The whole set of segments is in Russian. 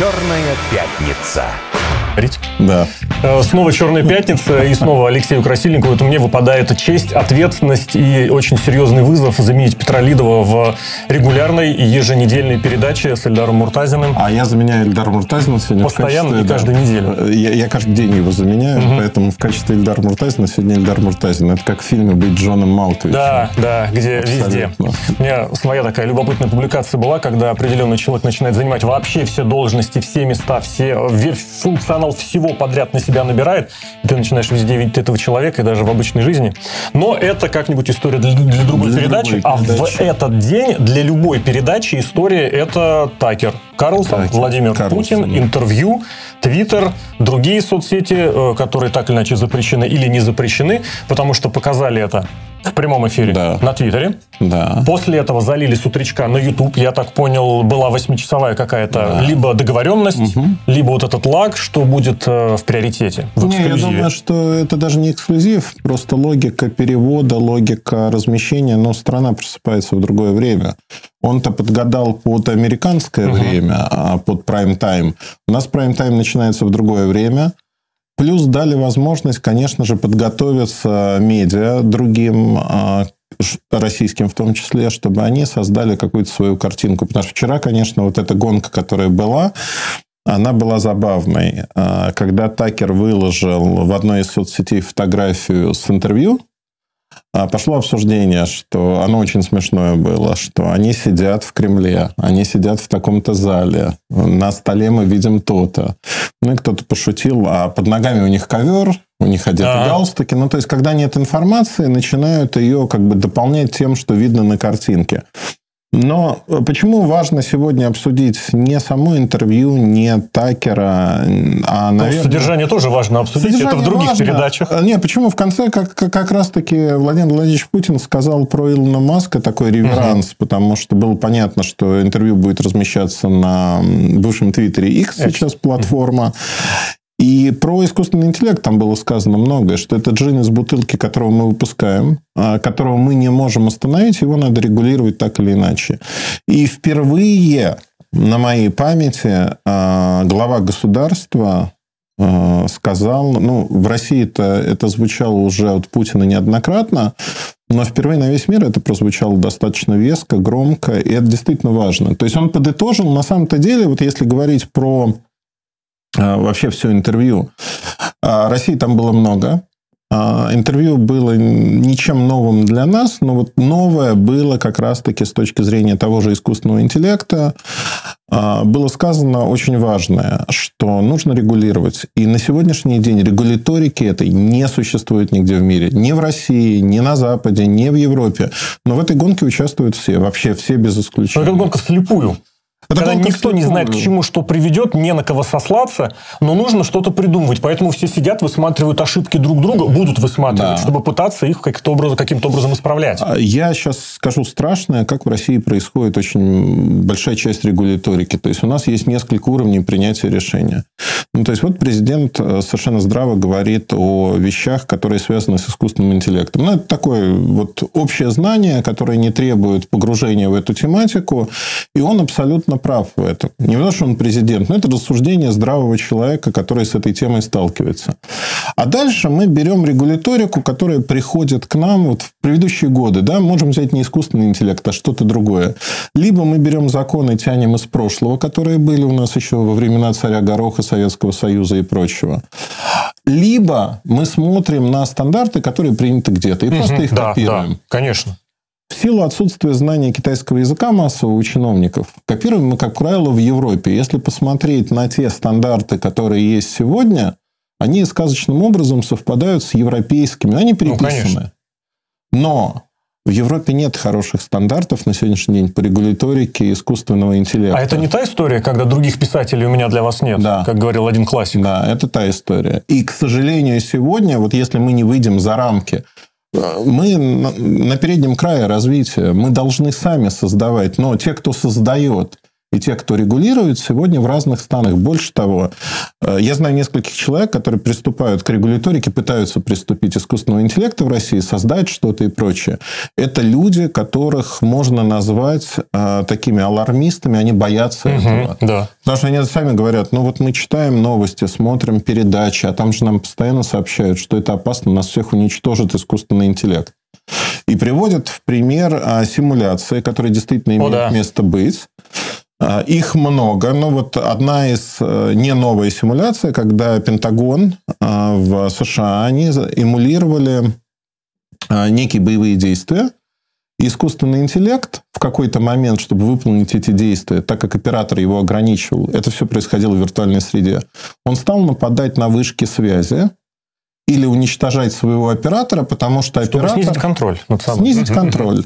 Черная пятница. Да. Э, Снова «Черная пятница» и снова Алексею Красильникову. Это мне выпадает честь, ответственность и очень серьезный вызов заменить Петра Лидова в регулярной и еженедельной передаче с Эльдаром Муртазиным. А я заменяю Эльдара Муртазина сегодня Постоянно качестве... и каждую да, неделю. Я, я каждый день его заменяю, поэтому в качестве Эльдара Муртазина сегодня Эльдар Муртазин. Это как в фильме «Быть Джоном Малковичем». Да, да, где Абсолютно. везде. У меня своя такая любопытная публикация была, когда определенный человек начинает занимать вообще все должности, все места, все, весь функционал всего подряд на себя набирает, и ты начинаешь везде видеть этого человека, и даже в обычной жизни. Но это как-нибудь история для, для другой Для передачи. другой а передачи. в этот день для любой передачи история это Такер. Карлсон, Такер, Владимир Карлсон. Путин, интервью, Твиттер, другие соцсети, э, которые так или иначе запрещены или не запрещены, потому что показали это в прямом эфире Да. на Твиттере. Да. После этого залили с утречка на YouTube. Я так понял, была восьмичасовая какая-то либо договоренность, либо вот этот лаг, что будет э, в приоритете, в Не, я думаю, что это даже не эксклюзив, просто логика перевода, логика размещения, но страна просыпается в другое время. Он-то подгадал под американское время, а под прайм-тайм. У нас прайм-тайм начинается в другое время. Плюс дали возможность, конечно же, подготовиться медиа другим, а, российским в том числе, чтобы они создали какую-то свою картинку. Потому что вчера, конечно, вот эта гонка, которая была, она была забавной. А, Когда Такер выложил в одной из соцсетей фотографию с интервью, пошло обсуждение, что оно очень смешное было, что они сидят в Кремле, они сидят в таком-то зале, на столе мы видим то-то. Ну и кто-то пошутил, а под ногами у них ковер, у них одеты Ага. галстуки. Ну, то есть, когда нет информации, начинают ее как бы дополнять тем, что видно на картинке. Но почему важно сегодня обсудить не само интервью, не Такера, а, Ну, наверное... Содержание тоже важно обсудить. это в Содержание других важно. передачах. А, Не, почему в конце как, как, как раз-таки Владимир Владимирович Путин сказал про Илона Маска такой реверанс, потому что было понятно, что интервью будет размещаться на бывшем Твиттере X сейчас платформа. И про искусственный интеллект там было сказано многое, что это джин из бутылки, которого мы выпускаем, а, которого мы не можем остановить, его надо регулировать так или иначе. И впервые на моей памяти а, глава государства а, сказал, ну, в России это, это звучало уже от Путина неоднократно, но впервые на весь мир это прозвучало достаточно веско, громко, и это действительно важно. То есть он подытожил, на самом-то деле, вот если говорить про вообще все интервью, а, России там было много, а, Интервью было ничем новым для нас, но вот новое было как раз-таки с точки зрения того же искусственного интеллекта. А, Было сказано очень важное, что нужно регулировать. И на сегодняшний день регуляторики этой не существует нигде в мире. Ни в России, ни на Западе, ни в Европе. Но в этой гонке участвуют все. Вообще все без Но исключения. это гонка вслепую. Когда никто не знает, к чему что приведет, не на кого сослаться, но нужно что-то придумывать. Поэтому все сидят, высматривают ошибки друг друга, будут высматривать, Да. чтобы пытаться их каким-то образом, каким-то образом исправлять. А Я сейчас скажу страшное, как в России происходит очень большая часть регуляторики. То есть у нас есть несколько уровней принятия решения. Ну, то есть вот президент э, совершенно здраво говорит о вещах, которые связаны с искусственным интеллектом. Ну, это такое вот общее знание, которое не требует погружения в эту тематику, и он абсолютно прав в этом. Не потому, что он президент, но это рассуждение здравого человека, который с этой темой сталкивается. А дальше мы берем регуляторику, которая приходит к нам вот в предыдущие годы. Да? Можем взять не искусственный интеллект, а что-то другое. Либо мы берем законы, тянем из прошлого, которые были у нас еще во времена царя Гороха, Советского Союза и прочего. Либо мы смотрим на стандарты, которые приняты где-то, и просто Мгм, их да, копируем. да, конечно. В силу отсутствия знания китайского языка массового у чиновников, копируем мы, как правило, в Европе. Если посмотреть на те стандарты, которые есть сегодня, они сказочным образом совпадают с европейскими. Они переписаны. конечно. Но в Европе нет хороших стандартов на сегодняшний день по регуляторике искусственного интеллекта. А это не та история, когда других писателей у меня для вас нет, Да. как говорил один классик. Да, это та история. И, к сожалению, сегодня, вот если мы не выйдем за рамки, мы на, переднем крае развития, мы должны сами создавать, но те, кто создает, и те, кто регулирует, сегодня в разных странах. Больше того, э, я знаю нескольких человек, которые приступают к регуляторике, пытаются приступить искусственного интеллекта в России, создать что-то и прочее. Это люди, которых можно назвать э, такими алармистами, они боятся угу, этого. Да. Потому что они сами говорят, ну вот мы читаем новости, смотрим передачи, а там же нам постоянно сообщают, что это опасно, нас всех уничтожит искусственный интеллект. И приводят в пример а, симуляции, которые действительно имеют О, да. место быть. А, их много, но вот одна из э, не новая симуляция, когда Пентагон а, в США, они эмулировали а, некие боевые действия, искусственный интеллект в какой-то момент, чтобы выполнить эти действия, так как оператор его ограничивал, это все происходило в виртуальной среде, он стал нападать на вышки связи или уничтожать своего оператора, потому что чтобы оператор... снизить контроль. Над собой. Снизить контроль.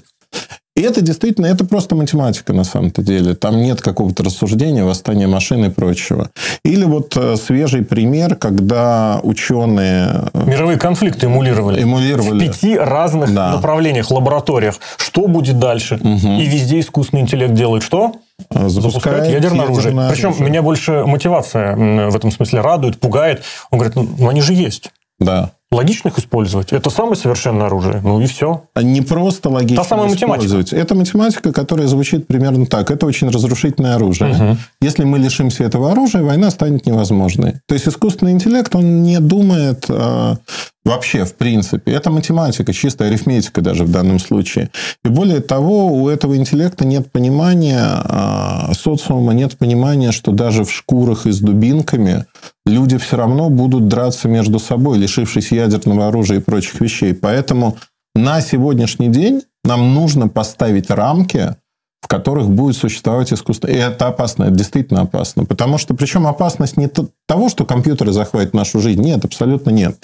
И это действительно, это просто математика на самом-то деле. Там нет какого-то рассуждения, восстания машин и прочего. Или вот э, свежий пример, когда ученые... Э, Мировые конфликты эмулировали. Эмулировали. В пяти разных да. направлениях, лабораториях. Что будет дальше? Угу. И везде искусственный интеллект делает что? Запускает, запускает ядерное, оружие. ядерное оружие. Причем меня больше мотивация в этом смысле радует, пугает. Он говорит, ну они же есть. Да логично их использовать. Это самое совершенное оружие. Ну и все. А не просто логично Та самая использовать. Математика. Это математика, которая звучит примерно так. Это очень разрушительное оружие. Угу. Если мы лишимся этого оружия, война станет невозможной. То есть искусственный интеллект, он не думает э, вообще, в принципе. Это математика, чистая арифметика даже в данном случае. И более того, у этого интеллекта нет понимания э, социума, нет понимания, что даже в шкурах и с дубинками люди все равно будут драться между собой, лишившись ядерного оружия и прочих вещей. Поэтому на сегодняшний день нам нужно поставить рамки, в которых будет существовать искусство. И это опасно, это действительно опасно. Потому что, причем опасность не того, что компьютеры захватят нашу жизнь. Нет, абсолютно нет.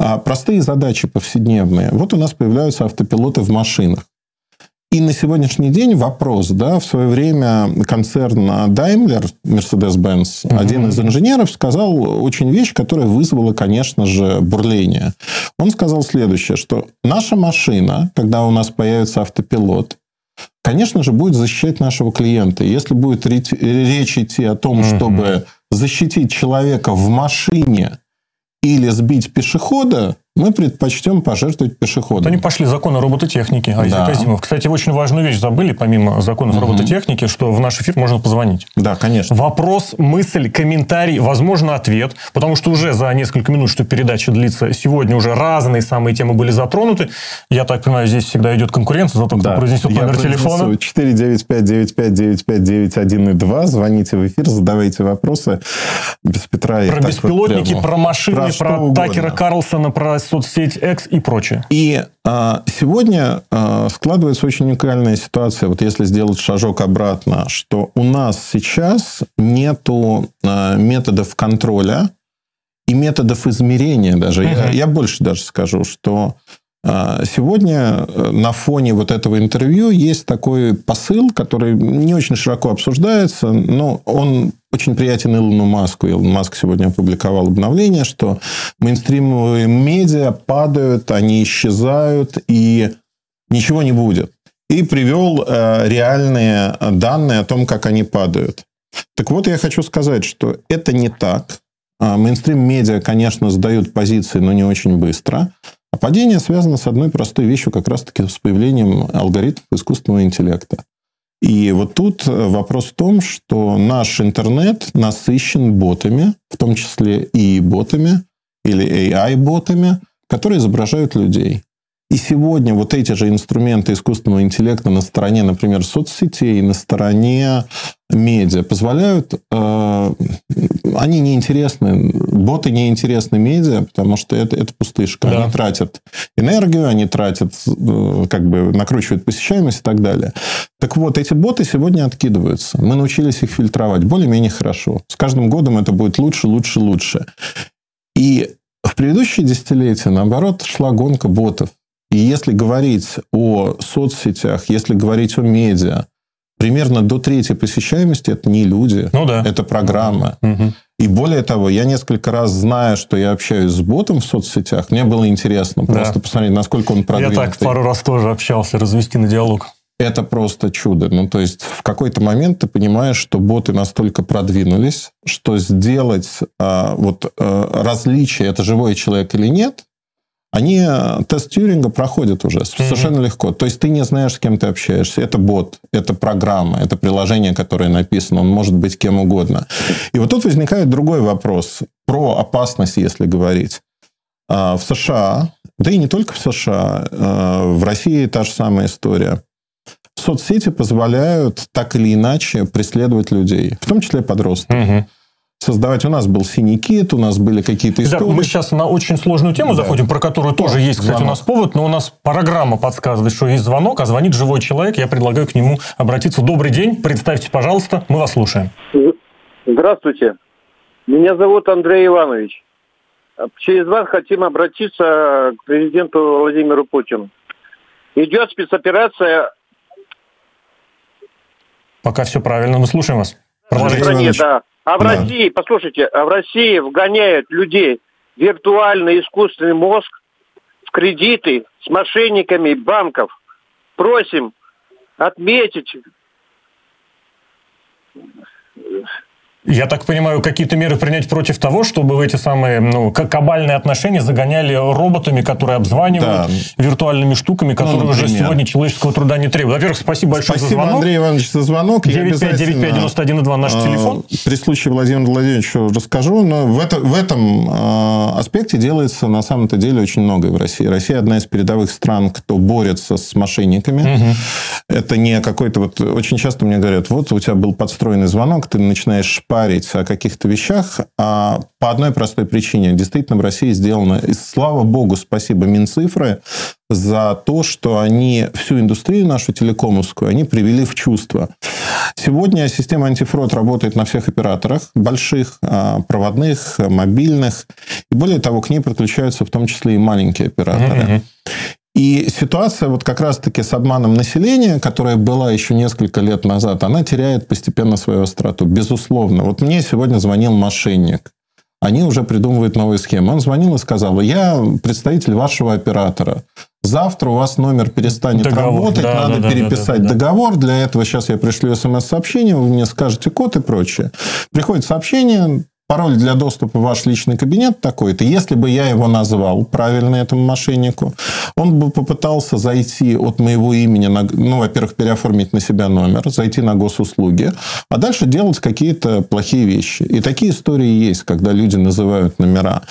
А простые задачи повседневные. Вот у нас появляются автопилоты в машинах. И на сегодняшний день вопрос, да, в свое время концерн Daimler, Mercedes-Benz, угу. один из инженеров сказал очень вещь, которая вызвала, конечно же, бурление. Он сказал следующее, что наша машина, когда у нас появится автопилот, конечно же, будет защищать нашего клиента. Если будет речь идти о том, угу. чтобы защитить человека в машине или сбить пешехода, мы предпочтем пожертвовать пешеходом. Вот они пошли законы робототехники, да. Азимов. Кстати, очень важную вещь забыли, помимо законов угу. робототехники, что в наш эфир можно позвонить. Да, конечно. Вопрос, мысль, комментарий, возможно, ответ. Потому что уже за несколько минут, что передача длится, сегодня уже разные самые темы были затронуты. Я так понимаю, здесь всегда идет конкуренция за то, кто да. произнесет Я номер телефона. 495-95-95-91-2. Звоните в эфир, задавайте вопросы. Без Петра Про беспилотники, вот про машины, про, про Такера Карлсона, про соцсеть X и прочее. И а, сегодня а, складывается очень уникальная ситуация, вот если сделать шажок обратно, что у нас сейчас нету а, методов контроля и методов измерения даже. Угу. Я, я больше даже скажу, что а, Сегодня э, на фоне вот этого интервью есть такой посыл, который не очень широко обсуждается, но он очень приятен Илону Маску. Илон Маск сегодня опубликовал обновление, что мейнстримовые медиа падают, они исчезают, и ничего не будет. И привел э, реальные данные о том, как они падают. Так вот, я хочу сказать, что это не так. А, мейнстрим-медиа, конечно, сдают позиции, но не очень быстро. А падение связано с одной простой вещью, как раз-таки с появлением алгоритмов искусственного интеллекта. И вот тут э, вопрос в том, что наш интернет насыщен ботами, в том числе и ботами или AI-ботами, которые изображают людей. И сегодня вот эти же инструменты искусственного интеллекта на стороне, например, соцсетей, на стороне медиа позволяют... Э, они неинтересны, боты неинтересны медиа, потому что это, это пустышка. Да. Они тратят энергию, они тратят, э, как бы накручивают посещаемость и так далее. Так вот, эти боты сегодня откидываются. Мы научились их фильтровать более-менее хорошо. С каждым годом это будет лучше, лучше, лучше. И в предыдущие десятилетия, наоборот, шла гонка ботов. И если говорить о соцсетях, если говорить о медиа, примерно до третьей посещаемости это не люди, ну, да. это программа. Угу. И более того, я несколько раз, зная, что я общаюсь с ботом в соцсетях, мне было интересно да. просто посмотреть, насколько он продвинутый. Я так пару раз тоже общался, развести на диалог. это просто чудо. Ну, то есть, в какой-то момент ты понимаешь, что боты настолько продвинулись, что сделать а, вот а, различие, это живой человек или нет, они э, тест Тьюринга проходят уже совершенно mm-hmm. легко. То есть ты не знаешь, с кем ты общаешься. Это бот, это программа, это приложение, которое написано, он может быть кем угодно. И вот тут возникает другой вопрос про опасность, если говорить. А, в США, да и не только в США, а, в России та же самая история. Соцсети позволяют так или иначе преследовать людей, в том числе подростков. Угу создавать. У нас был синий кит, у нас были какие-то истории. Да, мы сейчас на очень сложную тему да. заходим, про которую тоже есть, кстати, звонок. у нас повод, но у нас программа подсказывает, что есть звонок, а звонит живой человек. Я предлагаю к нему обратиться. Добрый день, представьте, пожалуйста, мы вас слушаем. Здравствуйте. Меня зовут Андрей Иванович. Через вас хотим обратиться к президенту Владимиру Путину. Идет спецоперация. Пока все правильно, мы слушаем вас. Продолжайте. Стране, да. А в да. России, послушайте, а в России вгоняют людей виртуальный искусственный мозг, в кредиты с мошенниками банков. Просим отметить я так понимаю, какие-то меры принять против того, чтобы в эти самые ну, кабальные отношения загоняли роботами, которые обзванивают, да. виртуальными штуками, которые ну, уже сегодня человеческого труда не требуют. Во-первых, спасибо большое спасибо, за звонок. Андрей Иванович, за звонок. 95951 наш телефон. При случае Владимира Владимировича расскажу, но в, это, в этом э, аспекте делается на самом-то деле очень многое в России. Россия одна из передовых стран, кто борется с мошенниками. Угу. Это не какой-то вот... Очень часто мне говорят, вот у тебя был подстроенный звонок, ты начинаешь парить о каких-то вещах а по одной простой причине. Действительно, в России сделано, и слава богу, спасибо Минцифры за то, что они всю индустрию нашу телекомовскую, они привели в чувство. Сегодня система антифрод работает на всех операторах, больших, а, проводных, мобильных. И более того, к ней подключаются в том числе и маленькие операторы. Mm-hmm. И ситуация вот как раз-таки с обманом населения, которая была еще несколько лет назад, она теряет постепенно свою остроту. Безусловно. Вот мне сегодня звонил мошенник. Они уже придумывают новые схемы. Он звонил и сказал, я представитель вашего оператора. Завтра у вас номер перестанет договор. работать, да, надо да, переписать да, да, да, договор. Для этого сейчас я пришлю смс-сообщение, вы мне скажете код и прочее. Приходит сообщение, пароль для доступа в ваш личный кабинет такой-то. Если бы я его назвал правильно этому мошеннику, он бы попытался зайти от моего имени, на, ну, во-первых, переоформить на себя номер, зайти на госуслуги, а дальше делать какие-то плохие вещи. И такие истории есть, когда люди называют номера.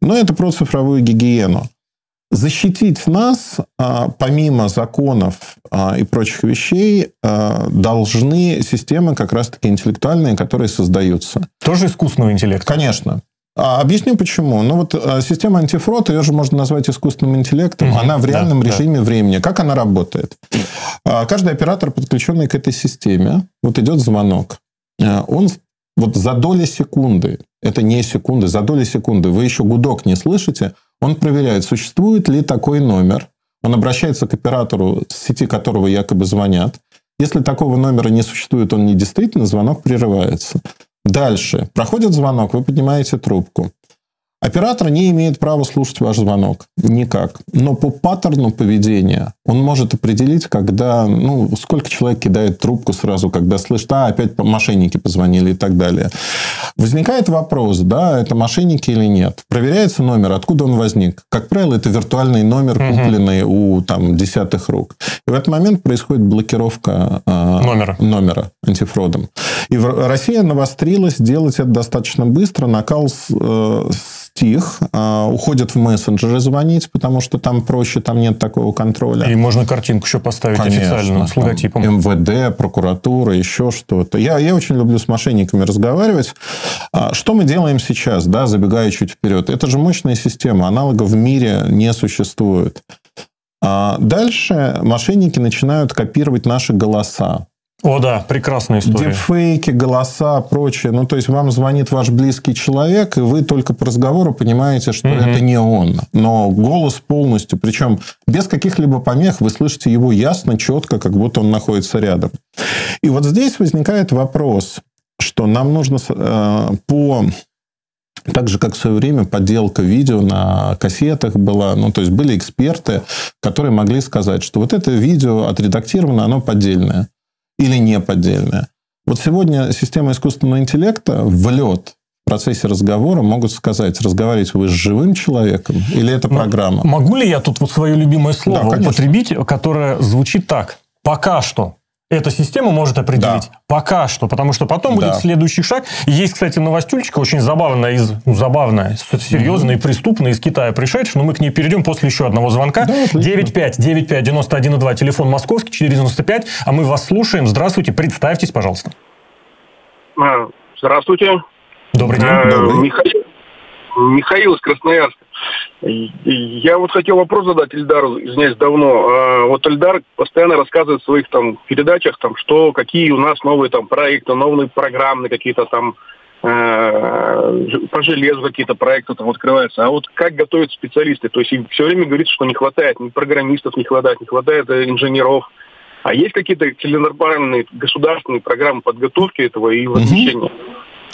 Но это про цифровую гигиену. Защитить нас, а, помимо законов а, и прочих вещей, а, должны системы как раз-таки интеллектуальные, которые создаются. Тоже искусственного интеллекта? Конечно. Объясню почему. Ну вот система антифрод, ее же можно назвать искусственным интеллектом. Угу, она в реальном да, режиме да. времени. Как она работает? Каждый оператор, подключенный к этой системе, вот идет звонок. Он вот за доли секунды, это не секунды, за доли секунды, вы еще гудок не слышите, он проверяет, существует ли такой номер. Он обращается к оператору, с сети которого якобы звонят. Если такого номера не существует, он не действительно, звонок прерывается. Дальше. Проходит звонок, вы поднимаете трубку. Оператор не имеет права слушать ваш звонок. Никак. Но по паттерну поведения он может определить, когда, ну, сколько человек кидает трубку сразу, когда слышит, а, опять мошенники позвонили и так далее. Возникает вопрос, да, это мошенники или нет. Проверяется номер, откуда он возник. Как правило, это виртуальный номер, купленный угу. у там, десятых рук. И в этот момент происходит блокировка э, номера. номера антифродом. И Россия навострилась делать это достаточно быстро. Накал с, э, стих, а, уходят в мессенджеры звонить, потому что там проще, там нет такого контроля. И можно картинку еще поставить Конечно, официально с логотипом. МВД, прокуратура, еще что-то. Я, я очень люблю с мошенниками разговаривать. А, что мы делаем сейчас, да, забегая чуть вперед? Это же мощная система, аналогов в мире не существует. А дальше мошенники начинают копировать наши голоса. О, да, прекрасная история. Дипфейки, голоса, прочее. Ну, то есть, вам звонит ваш близкий человек, и вы только по разговору понимаете, что угу. это не он. Но голос полностью, причем без каких-либо помех, вы слышите его ясно, четко, как будто он находится рядом. И вот здесь возникает вопрос, что нам нужно э, по Так же, как в свое время подделка видео на кассетах была. Ну, то есть, были эксперты, которые могли сказать, что вот это видео отредактировано, оно поддельное или не поддельное. Вот сегодня система искусственного интеллекта в лед в процессе разговора могут сказать, разговаривать вы с живым человеком или это программа. Могу ли я тут вот свое любимое слово да, употребить, которое звучит так? Пока что эта система может определить да. пока что, потому что потом да. будет следующий шаг. Есть, кстати, новостюльчика очень забавная, из, ну, забавная, серьезная угу. и преступная из Китая пришедшая, но мы к ней перейдем после еще одного звонка. Да, 95 95 91 2, телефон московский, 495, а мы вас слушаем. Здравствуйте, представьтесь, пожалуйста. А, здравствуйте. Добрый день. А, Добрый. Михаил, Михаил из Красноярска. Я вот хотел вопрос задать Эльдару, извиняюсь, давно. А, вот Эльдар постоянно рассказывает в своих там передачах, там, что какие у нас новые там проекты, новые программы какие-то там э, по железу какие-то проекты там открываются. А вот как готовят специалисты? То есть все время говорится, что не хватает, ни программистов не хватает, не хватает э, инженеров. А есть какие-то целенаправленные государственные программы подготовки этого и возмещения? Угу.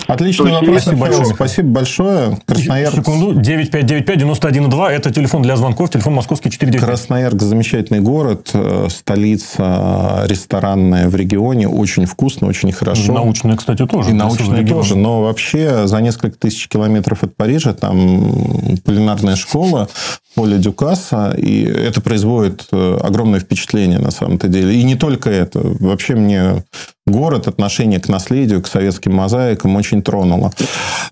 Отличный вопрос, спасибо большое. Спасибо большое. Красноярск. Секунду. 9595-91-2. Это телефон для звонков. Телефон московский 499. Красноярск замечательный город. Э, столица ресторанная в регионе. Очень вкусно, очень хорошо. Научная, кстати, тоже. И научная тоже. Но вообще за несколько тысяч километров от Парижа там кулинарная школа Поля Дюкаса, и это производит э, огромное впечатление на самом-то деле. И не только это. Вообще мне город, отношение к наследию, к советским мозаикам очень тронуло.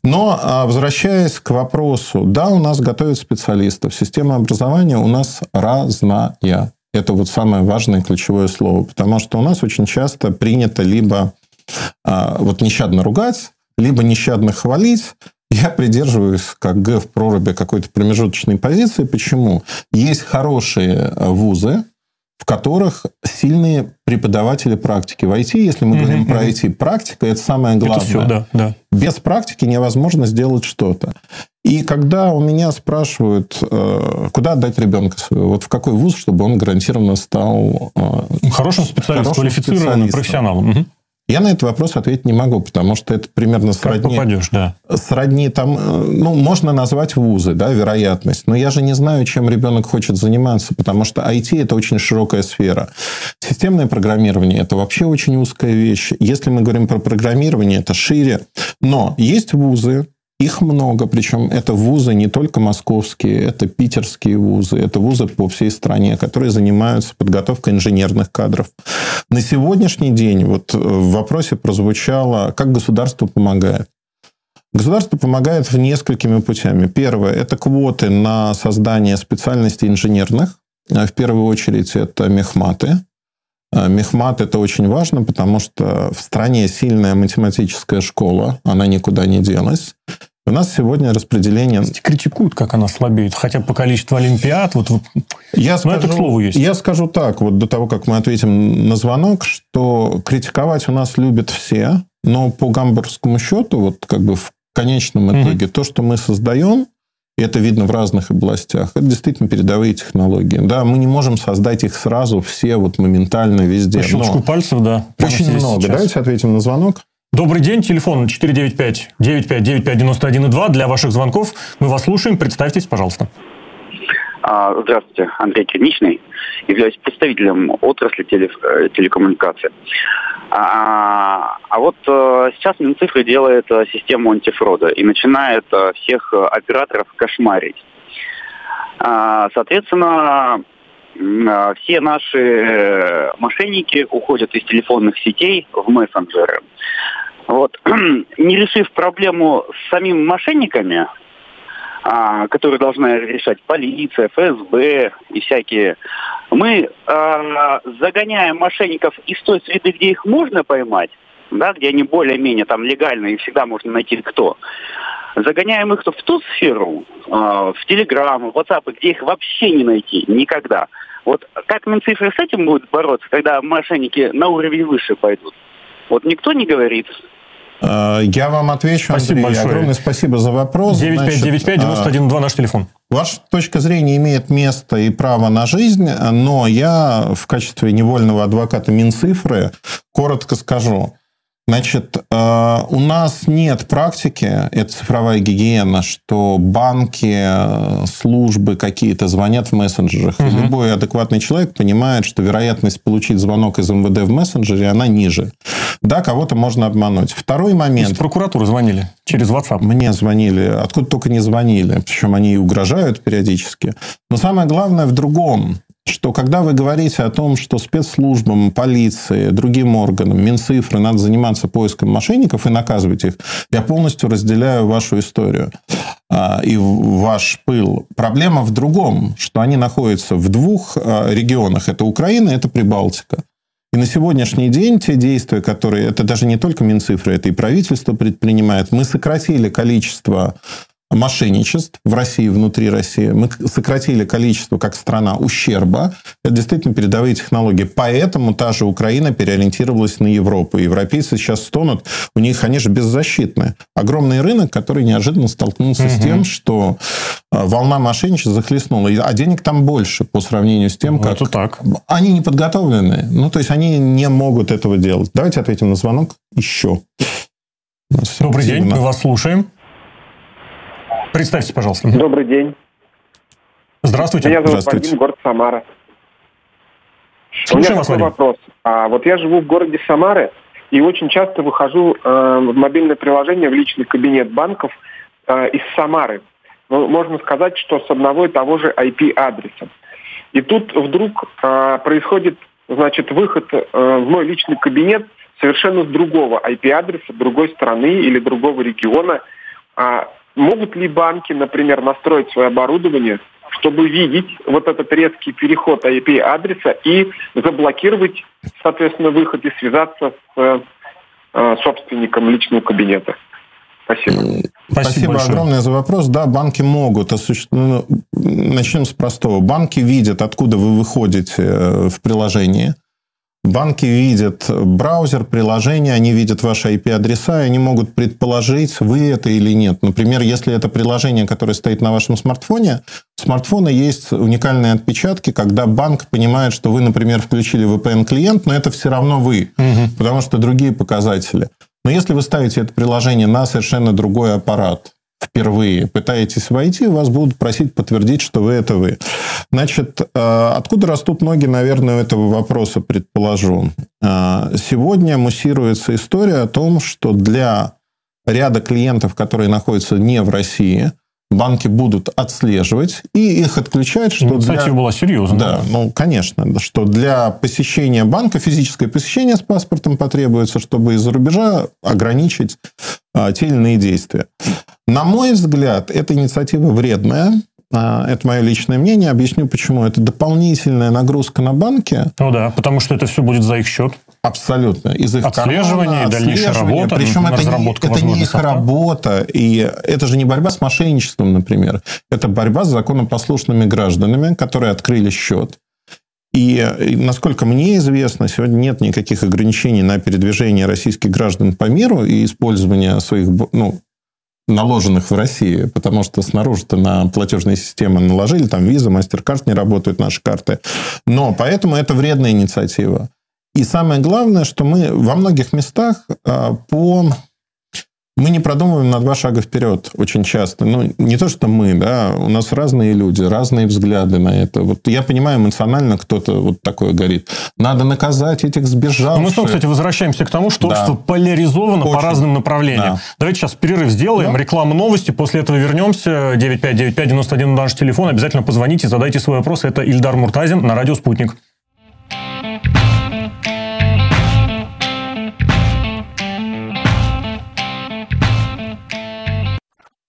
Но, а, возвращаясь к вопросу, да, у нас готовят специалистов. Система образования у нас разная. Это вот самое важное ключевое слово. Потому что у нас очень часто принято либо а, вот нещадно ругать, либо нещадно хвалить, я придерживаюсь, как Г в проруби, какой-то промежуточной позиции. Почему? Есть хорошие вузы, в которых сильные преподаватели практики. В IT, если мы говорим mm-hmm. про IT, практика – это самое главное. Это все, да, да. Без практики невозможно сделать что-то. И когда у меня спрашивают, э, куда отдать ребенка своего, вот в какой вуз, чтобы он гарантированно стал э, хорошим специалистом, хорошим квалифицированным профессионалом. Угу. Я на этот вопрос ответить не могу, потому что это примерно сродни... Как попадешь, да. Сродни там... Э, ну, можно назвать вузы, да, вероятность. Но я же не знаю, чем ребенок хочет заниматься, потому что IT – это очень широкая сфера. Системное программирование – это вообще очень узкая вещь. Если мы говорим про программирование, это шире. Но есть вузы, их много, причем это вузы не только московские, это питерские вузы, это вузы по всей стране, которые занимаются подготовкой инженерных кадров. На сегодняшний день вот в вопросе прозвучало, как государство помогает. Государство помогает в несколькими путями. Первое – это квоты на создание специальностей инженерных. В первую очередь это мехматы. Мехмат – это очень важно, потому что в стране сильная математическая школа, она никуда не делась. У нас сегодня распределение... Критикуют, как она слабеет, хотя по количеству олимпиад. Вот. Я Но скажу, это к слову есть. Я скажу так, вот до того, как мы ответим на звонок, что критиковать у нас любят все, но по гамбургскому счету, вот как бы в конечном итоге, угу. то, что мы создаем, это видно в разных областях, это действительно передовые технологии. Да, мы не можем создать их сразу все вот моментально везде. По щелчку пальцев, да. Очень много. Сейчас. Давайте ответим на звонок. Добрый день, телефон 495-95-95-92 для ваших звонков. Мы вас слушаем, представьтесь, пожалуйста. А, здравствуйте, Андрей Черничный. Являюсь представителем отрасли теле, э, телекоммуникации. А, а вот а, сейчас Минцифры делает а, систему антифрода и начинает всех операторов кошмарить. А, соответственно, все наши мошенники уходят из телефонных сетей в мессенджеры. Вот. Не решив проблему с самими мошенниками, а, которые должна решать полиция, ФСБ и всякие, мы а, загоняем мошенников из той среды, где их можно поймать, да, где они более-менее там легальны и всегда можно найти кто. Загоняем их в ту сферу, э, в Телеграм, в WhatsApp, где их вообще не найти никогда. Вот как Минцифры с этим будут бороться, когда мошенники на уровень выше пойдут? Вот никто не говорит. Э, я вам отвечу, спасибо Андрей. Большое. Огромное спасибо за вопрос. 9595-91-2 наш телефон. Ваша точка зрения имеет место и право на жизнь, но я в качестве невольного адвоката Минцифры коротко скажу. Значит, э, у нас нет практики, это цифровая гигиена, что банки, э, службы какие-то звонят в мессенджерах. Угу. И любой адекватный человек понимает, что вероятность получить звонок из МВД в мессенджере, она ниже. Да, кого-то можно обмануть. Второй момент. Из прокуратуры звонили через WhatsApp. Мне звонили, откуда только не звонили. Причем они и угрожают периодически. Но самое главное в другом что когда вы говорите о том, что спецслужбам, полиции, другим органам, Минцифры надо заниматься поиском мошенников и наказывать их, я полностью разделяю вашу историю а, и ваш пыл. Проблема в другом, что они находятся в двух а, регионах. Это Украина, это Прибалтика. И на сегодняшний день те действия, которые... Это даже не только Минцифры, это и правительство предпринимает. Мы сократили количество мошенничеств в России, внутри России. Мы сократили количество, как страна, ущерба. Это действительно передовые технологии. Поэтому та же Украина переориентировалась на Европу. Европейцы сейчас стонут, у них они же беззащитны. Огромный рынок, который неожиданно столкнулся угу. с тем, что а, волна мошенничества захлестнула. А денег там больше по сравнению с тем, ну, как... Это так. Они не подготовлены. Ну, то есть, они не могут этого делать. Давайте ответим на звонок еще. Добрый день, мы вас слушаем. Представьте, пожалуйста. Добрый день. Здравствуйте. Меня зовут Вадим, город Самара. Слушаем У меня такой вопрос. А, вот я живу в городе Самары и очень часто выхожу э, в мобильное приложение в личный кабинет банков э, из Самары. Ну, можно сказать, что с одного и того же IP-адреса. И тут вдруг э, происходит, значит, выход э, в мой личный кабинет совершенно с другого IP-адреса, другой страны или другого региона. А Могут ли банки, например, настроить свое оборудование, чтобы видеть вот этот резкий переход IP-адреса и заблокировать, соответственно, выход и связаться с э, собственником личного кабинета? Спасибо. Спасибо, Спасибо огромное за вопрос. Да, банки могут осуществить. Ну, начнем с простого. Банки видят, откуда вы выходите э, в приложение – Банки видят браузер, приложение, они видят ваши IP-адреса, и они могут предположить, вы это или нет. Например, если это приложение, которое стоит на вашем смартфоне, у смартфона есть уникальные отпечатки, когда банк понимает, что вы, например, включили VPN-клиент, но это все равно вы, угу. потому что другие показатели. Но если вы ставите это приложение на совершенно другой аппарат, впервые пытаетесь войти, вас будут просить подтвердить, что вы это вы. Значит, э, откуда растут ноги, наверное, у этого вопроса, предположу. Э, сегодня муссируется история о том, что для ряда клиентов, которые находятся не в России, банки будут отслеживать и их отключать. Что Инициатива для... была серьезная. Да, ну, конечно, что для посещения банка физическое посещение с паспортом потребуется, чтобы из-за рубежа ограничить а, те или иные действия. На мой взгляд, эта инициатива вредная. А, это мое личное мнение. Объясню почему. Это дополнительная нагрузка на банки. Ну да, потому что это все будет за их счет. Абсолютно. Из их Отслеживание, кармана, дальнейшая работа, Причем это не, это не их работа. И это же не борьба с мошенничеством, например. Это борьба с законопослушными гражданами, которые открыли счет. И, насколько мне известно, сегодня нет никаких ограничений на передвижение российских граждан по миру и использование своих ну, наложенных в России, потому что снаружи-то на платежные системы наложили, там виза, мастер-карт не работают, наши карты. Но поэтому это вредная инициатива. И самое главное, что мы во многих местах а, по мы не продумываем на два шага вперед очень часто. Ну, не то, что мы, да, у нас разные люди, разные взгляды на это. Вот я понимаю, эмоционально кто-то вот такое говорит. Надо наказать этих сбежавших. Ну, мы снова, кстати, возвращаемся к тому, что, да. что поляризовано очень. по разным направлениям. Да. Давайте сейчас перерыв сделаем, да. реклама новости, после этого вернемся. 9595-91 наш телефон. Обязательно позвоните, задайте свой вопрос. Это Ильдар Муртазин на радио «Спутник».